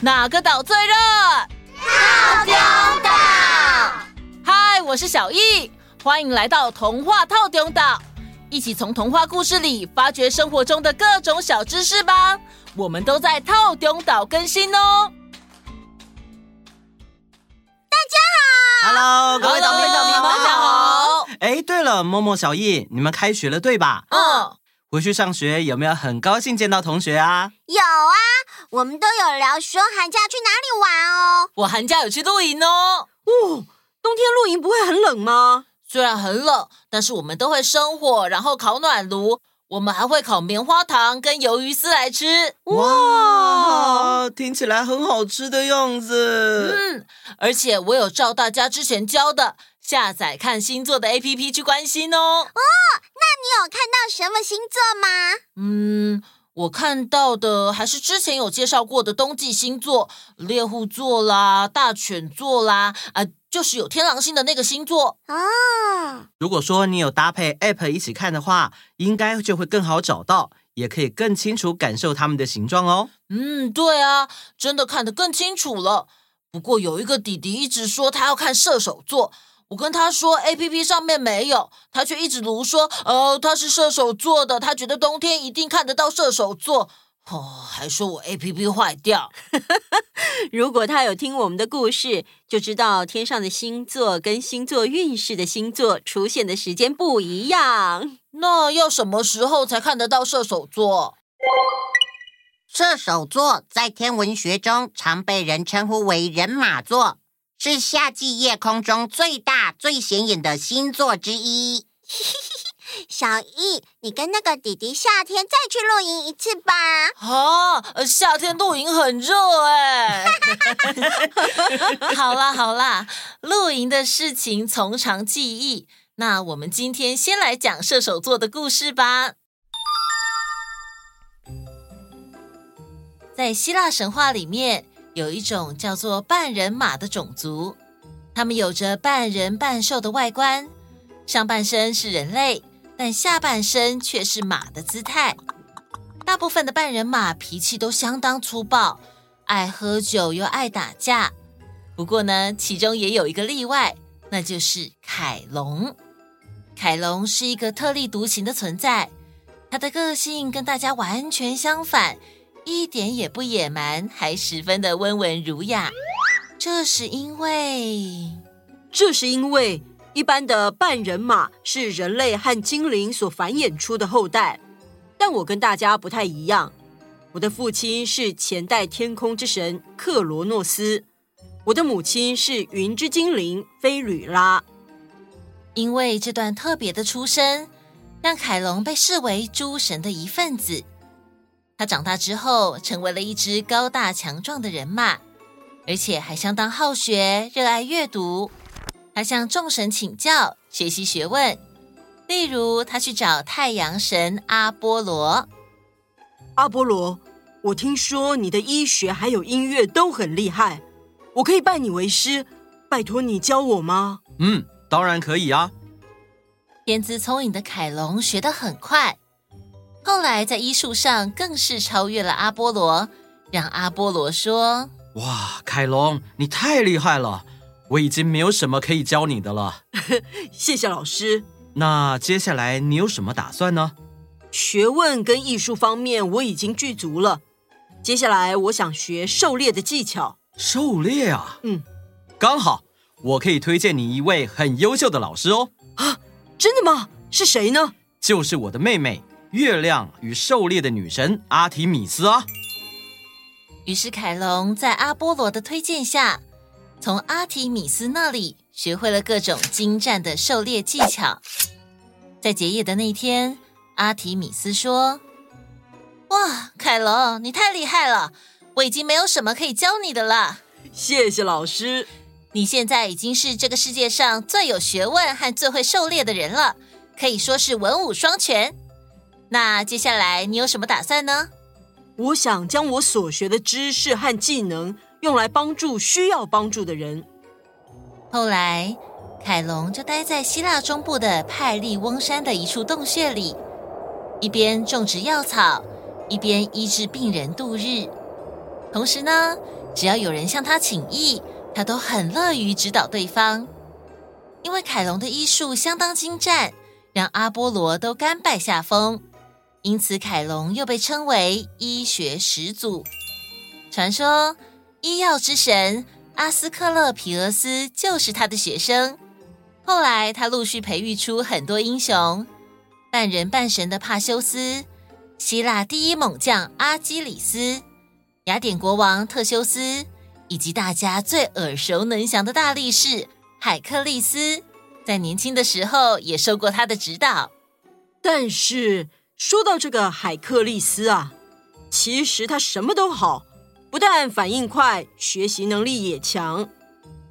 哪个岛最热？套丁岛。嗨，我是小易，欢迎来到童话套丁岛，一起从童话故事里发掘生活中的各种小知识吧。我们都在套丁岛更新哦。大家好，Hello，各位岛民岛民，大家好。哎，对了，默默、小易，你们开学了对吧？嗯。回去上学有没有很高兴见到同学啊？有啊，我们都有聊说寒假去哪里玩哦。我寒假有去露营哦。哦，冬天露营不会很冷吗？虽然很冷，但是我们都会生火，然后烤暖炉。我们还会烤棉花糖跟鱿鱼丝来吃。哇，听起来很好吃的样子。嗯，而且我有照大家之前教的。下载看星座的 APP 去关心哦。哦，那你有看到什么星座吗？嗯，我看到的还是之前有介绍过的冬季星座，猎户座啦、大犬座啦，啊，就是有天狼星的那个星座。哦，如果说你有搭配 App 一起看的话，应该就会更好找到，也可以更清楚感受它们的形状哦。嗯，对啊，真的看得更清楚了。不过有一个弟弟一直说他要看射手座。我跟他说，APP 上面没有，他却一直卢说，哦，他是射手座的，他觉得冬天一定看得到射手座，哦，还说我 APP 坏掉。如果他有听我们的故事，就知道天上的星座跟星座运势的星座出现的时间不一样。那要什么时候才看得到射手座？射手座在天文学中常被人称呼为人马座。是夏季夜空中最大、最显眼的星座之一。小易，你跟那个弟弟夏天再去露营一次吧。啊，夏天露营很热哎。好啦好啦，露营的事情从长计议。那我们今天先来讲射手座的故事吧。在希腊神话里面。有一种叫做半人马的种族，他们有着半人半兽的外观，上半身是人类，但下半身却是马的姿态。大部分的半人马脾气都相当粗暴，爱喝酒又爱打架。不过呢，其中也有一个例外，那就是凯龙。凯龙是一个特立独行的存在，他的个性跟大家完全相反。一点也不野蛮，还十分的温文儒雅。这是因为，这是因为一般的半人马是人类和精灵所繁衍出的后代，但我跟大家不太一样。我的父亲是前代天空之神克罗诺斯，我的母亲是云之精灵菲吕拉。因为这段特别的出身，让凯龙被视为诸神的一份子。他长大之后，成为了一只高大强壮的人马，而且还相当好学，热爱阅读。他向众神请教，学习学问。例如，他去找太阳神阿波罗。阿波罗，我听说你的医学还有音乐都很厉害，我可以拜你为师，拜托你教我吗？嗯，当然可以啊。天资聪颖的凯龙学得很快。后来在医术上更是超越了阿波罗，让阿波罗说：“哇，凯龙，你太厉害了！我已经没有什么可以教你的了。”谢谢老师。那接下来你有什么打算呢？学问跟艺术方面我已经具足了，接下来我想学狩猎的技巧。狩猎啊？嗯，刚好我可以推荐你一位很优秀的老师哦。啊，真的吗？是谁呢？就是我的妹妹。月亮与狩猎的女神阿提米斯啊！于是凯龙在阿波罗的推荐下，从阿提米斯那里学会了各种精湛的狩猎技巧。在结业的那天，阿提米斯说：“哇，凯龙，你太厉害了！我已经没有什么可以教你的了。谢谢老师，你现在已经是这个世界上最有学问和最会狩猎的人了，可以说是文武双全。”那接下来你有什么打算呢？我想将我所学的知识和技能用来帮助需要帮助的人。后来，凯龙就待在希腊中部的派利翁山的一处洞穴里，一边种植药草，一边医治病人度日。同时呢，只要有人向他请益，他都很乐于指导对方。因为凯龙的医术相当精湛，让阿波罗都甘拜下风，因此凯龙又被称为医学始祖。传说医药之神阿斯克勒皮俄斯就是他的学生。后来他陆续培育出很多英雄，半人半神的帕修斯，希腊第一猛将阿基里斯，雅典国王特修斯，以及大家最耳熟能详的大力士。海克力斯在年轻的时候也受过他的指导，但是说到这个海克利斯啊，其实他什么都好，不但反应快，学习能力也强，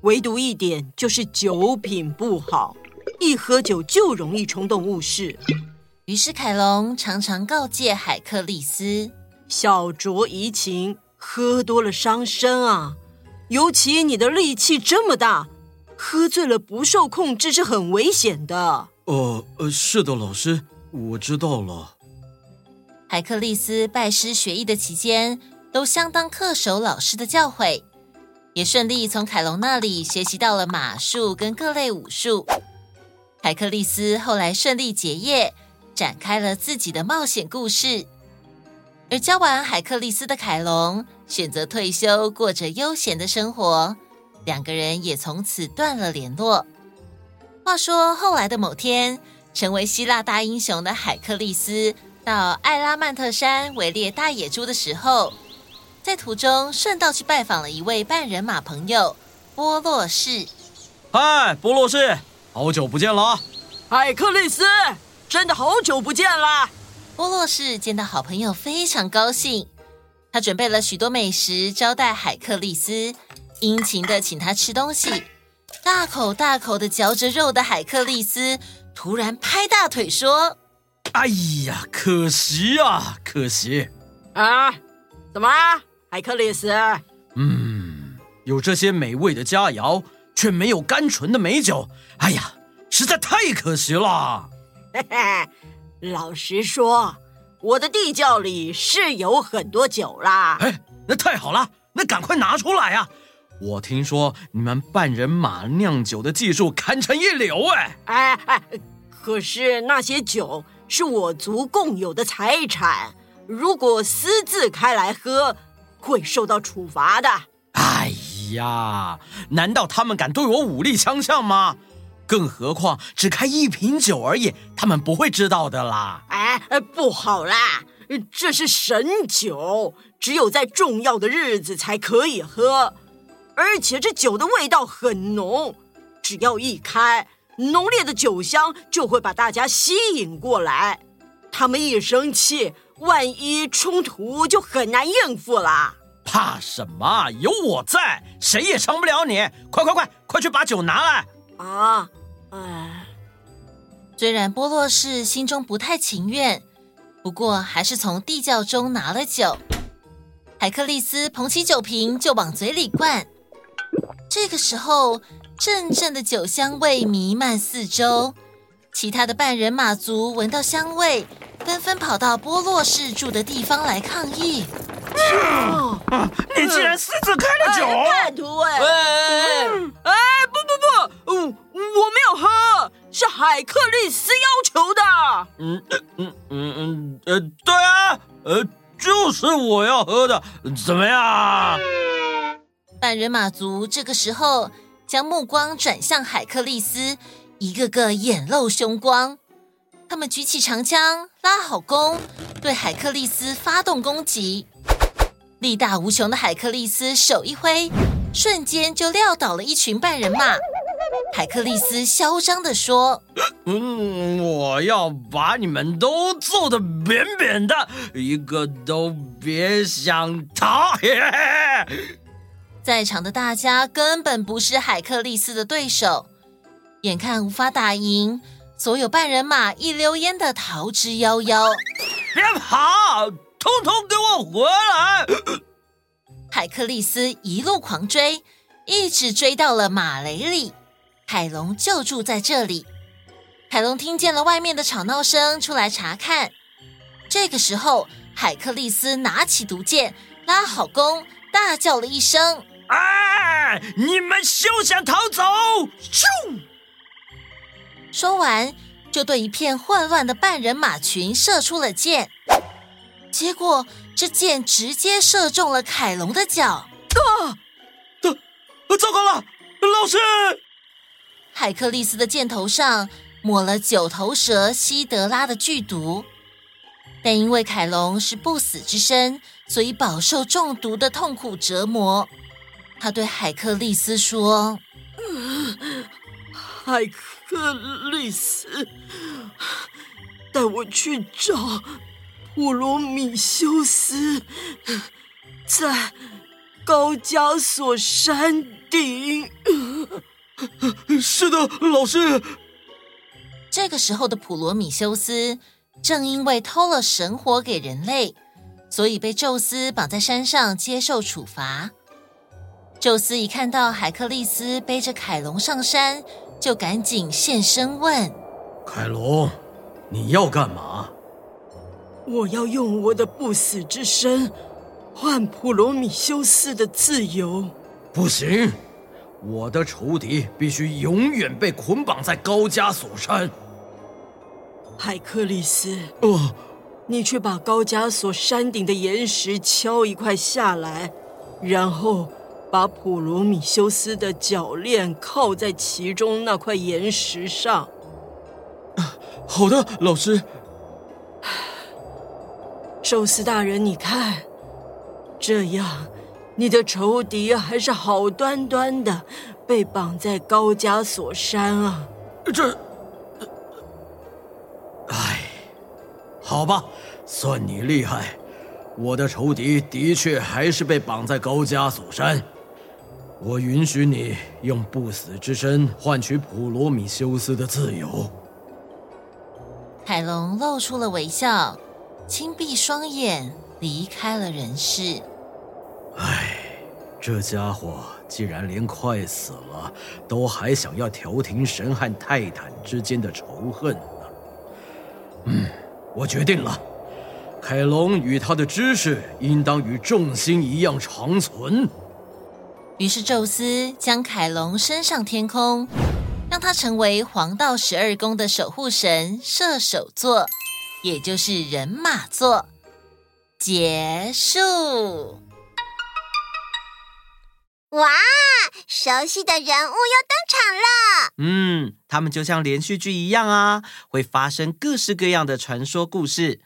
唯独一点就是酒品不好，一喝酒就容易冲动误事。于是凯龙常常告诫海克利斯：小酌怡情，喝多了伤身啊，尤其你的力气这么大。喝醉了不受控制是很危险的。哦呃，是的，老师，我知道了。海克利斯拜师学艺的期间，都相当恪守老师的教诲，也顺利从凯龙那里学习到了马术跟各类武术。海克利斯后来顺利结业，展开了自己的冒险故事。而教完海克利斯的凯龙，选择退休，过着悠闲的生活。两个人也从此断了联络。话说后来的某天，成为希腊大英雄的海克力斯到艾拉曼特山围猎大野猪的时候，在途中顺道去拜访了一位半人马朋友波洛士。嗨，波洛士，好久不见了！海克力斯，真的好久不见了！波洛士见到好朋友非常高兴，他准备了许多美食招待海克力斯。殷勤的请他吃东西，大口大口的嚼着肉的海克力斯突然拍大腿说：“哎呀，可惜啊，可惜啊！怎么啊，海克力斯？嗯，有这些美味的佳肴，却没有甘醇的美酒，哎呀，实在太可惜了。嘿嘿，老实说，我的地窖里是有很多酒啦。哎，那太好了，那赶快拿出来呀！”我听说你们半人马酿酒的技术堪称一流哎！哎哎，可是那些酒是我族共有的财产，如果私自开来喝，会受到处罚的。哎呀，难道他们敢对我武力相向吗？更何况只开一瓶酒而已，他们不会知道的啦。哎，不好啦，这是神酒，只有在重要的日子才可以喝。而且这酒的味道很浓，只要一开，浓烈的酒香就会把大家吸引过来。他们一生气，万一冲突就很难应付啦。怕什么？有我在，谁也伤不了你。快快快，快去把酒拿来！啊，哎。虽然波洛士心中不太情愿，不过还是从地窖中拿了酒。海克利斯捧起酒瓶就往嘴里灌。这个时候，阵阵的酒香味弥漫四周，其他的半人马族闻到香味，纷纷跑到波洛士住的地方来抗议。你竟然私自开了酒！叛徒哎！哎，哎，不不不，我我没有喝，是海克力斯要求的。嗯嗯嗯嗯呃，对啊，呃，就是我要喝的，怎么样？半人马族这个时候将目光转向海克利斯，一个个眼露凶光。他们举起长枪，拉好弓，对海克利斯发动攻击。力大无穷的海克利斯手一挥，瞬间就撂倒了一群半人马。海克利斯嚣张地说：“嗯，我要把你们都揍得扁扁的，一个都别想逃！”嘿嘿嘿在场的大家根本不是海克力斯的对手，眼看无法打赢，所有半人马一溜烟的逃之夭夭。别跑，通通给我回来！海克力斯一路狂追，一直追到了马雷里。海龙就住在这里。海龙听见了外面的吵闹声，出来查看。这个时候，海克力斯拿起毒箭，拉好弓。大叫了一声：“哎，你们休想逃走！”咻！说完，就对一片混乱的半人马群射出了箭。结果，这箭直接射中了凯龙的脚。啊！啊！糟糕了，老师！海克利斯的箭头上抹了九头蛇希德拉的剧毒。但因为凯龙是不死之身，所以饱受中毒的痛苦折磨。他对海克利斯说：“海克利斯，带我去找普罗米修斯，在高加索山顶。”是的，老师。这个时候的普罗米修斯。正因为偷了神火给人类，所以被宙斯绑在山上接受处罚。宙斯一看到海克利斯背着凯龙上山，就赶紧现身问：“凯龙，你要干嘛？”“我要用我的不死之身换普罗米修斯的自由。”“不行，我的仇敌必须永远被捆绑在高加索山。”海克利斯，哦，你去把高加索山顶的岩石敲一块下来，然后把普罗米修斯的脚链靠在其中那块岩石上。好的，老师。宙斯大人，你看，这样你的仇敌还是好端端的被绑在高加索山啊。这。哎好吧，算你厉害。我的仇敌的确还是被绑在高加索山。我允许你用不死之身换取普罗米修斯的自由。凯龙露出了微笑，轻闭双眼，离开了人世。唉，这家伙既然连快死了都还想要调停神和泰坦之间的仇恨呢？嗯。我决定了，凯龙与他的知识应当与众星一样长存。于是宙斯将凯龙升上天空，让他成为黄道十二宫的守护神射手座，也就是人马座。结束。哇，熟悉的人物又登场了。嗯，他们就像连续剧一样啊，会发生各式各样的传说故事。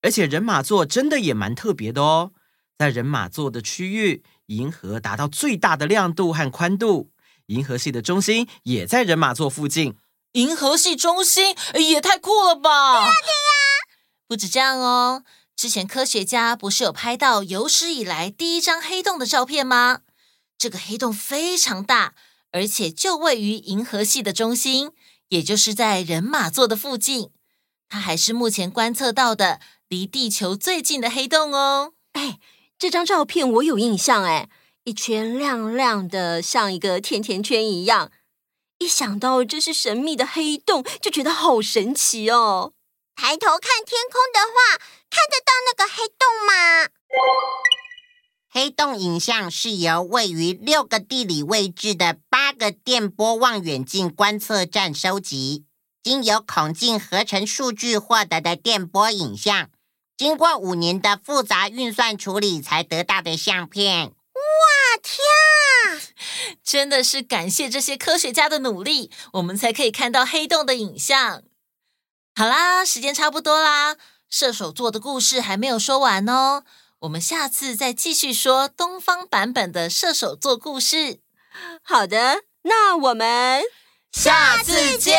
而且人马座真的也蛮特别的哦，在人马座的区域，银河达到最大的亮度和宽度，银河系的中心也在人马座附近。银河系中心也太酷了吧！对呀，对呀。不止这样哦，之前科学家不是有拍到有史以来第一张黑洞的照片吗？这个黑洞非常大，而且就位于银河系的中心，也就是在人马座的附近。它还是目前观测到的离地球最近的黑洞哦。哎，这张照片我有印象，哎，一圈亮亮的，像一个甜甜圈一样。一想到这是神秘的黑洞，就觉得好神奇哦。抬头看天空的话，看得到那个黑洞吗？黑洞影像是由位于六个地理位置的八个电波望远镜观测站收集，经由孔径合成数据获得的电波影像，经过五年的复杂运算处理才得到的相片。哇天啊！真的是感谢这些科学家的努力，我们才可以看到黑洞的影像。好啦，时间差不多啦，射手座的故事还没有说完哦。我们下次再继续说东方版本的射手座故事。好的，那我们下次见，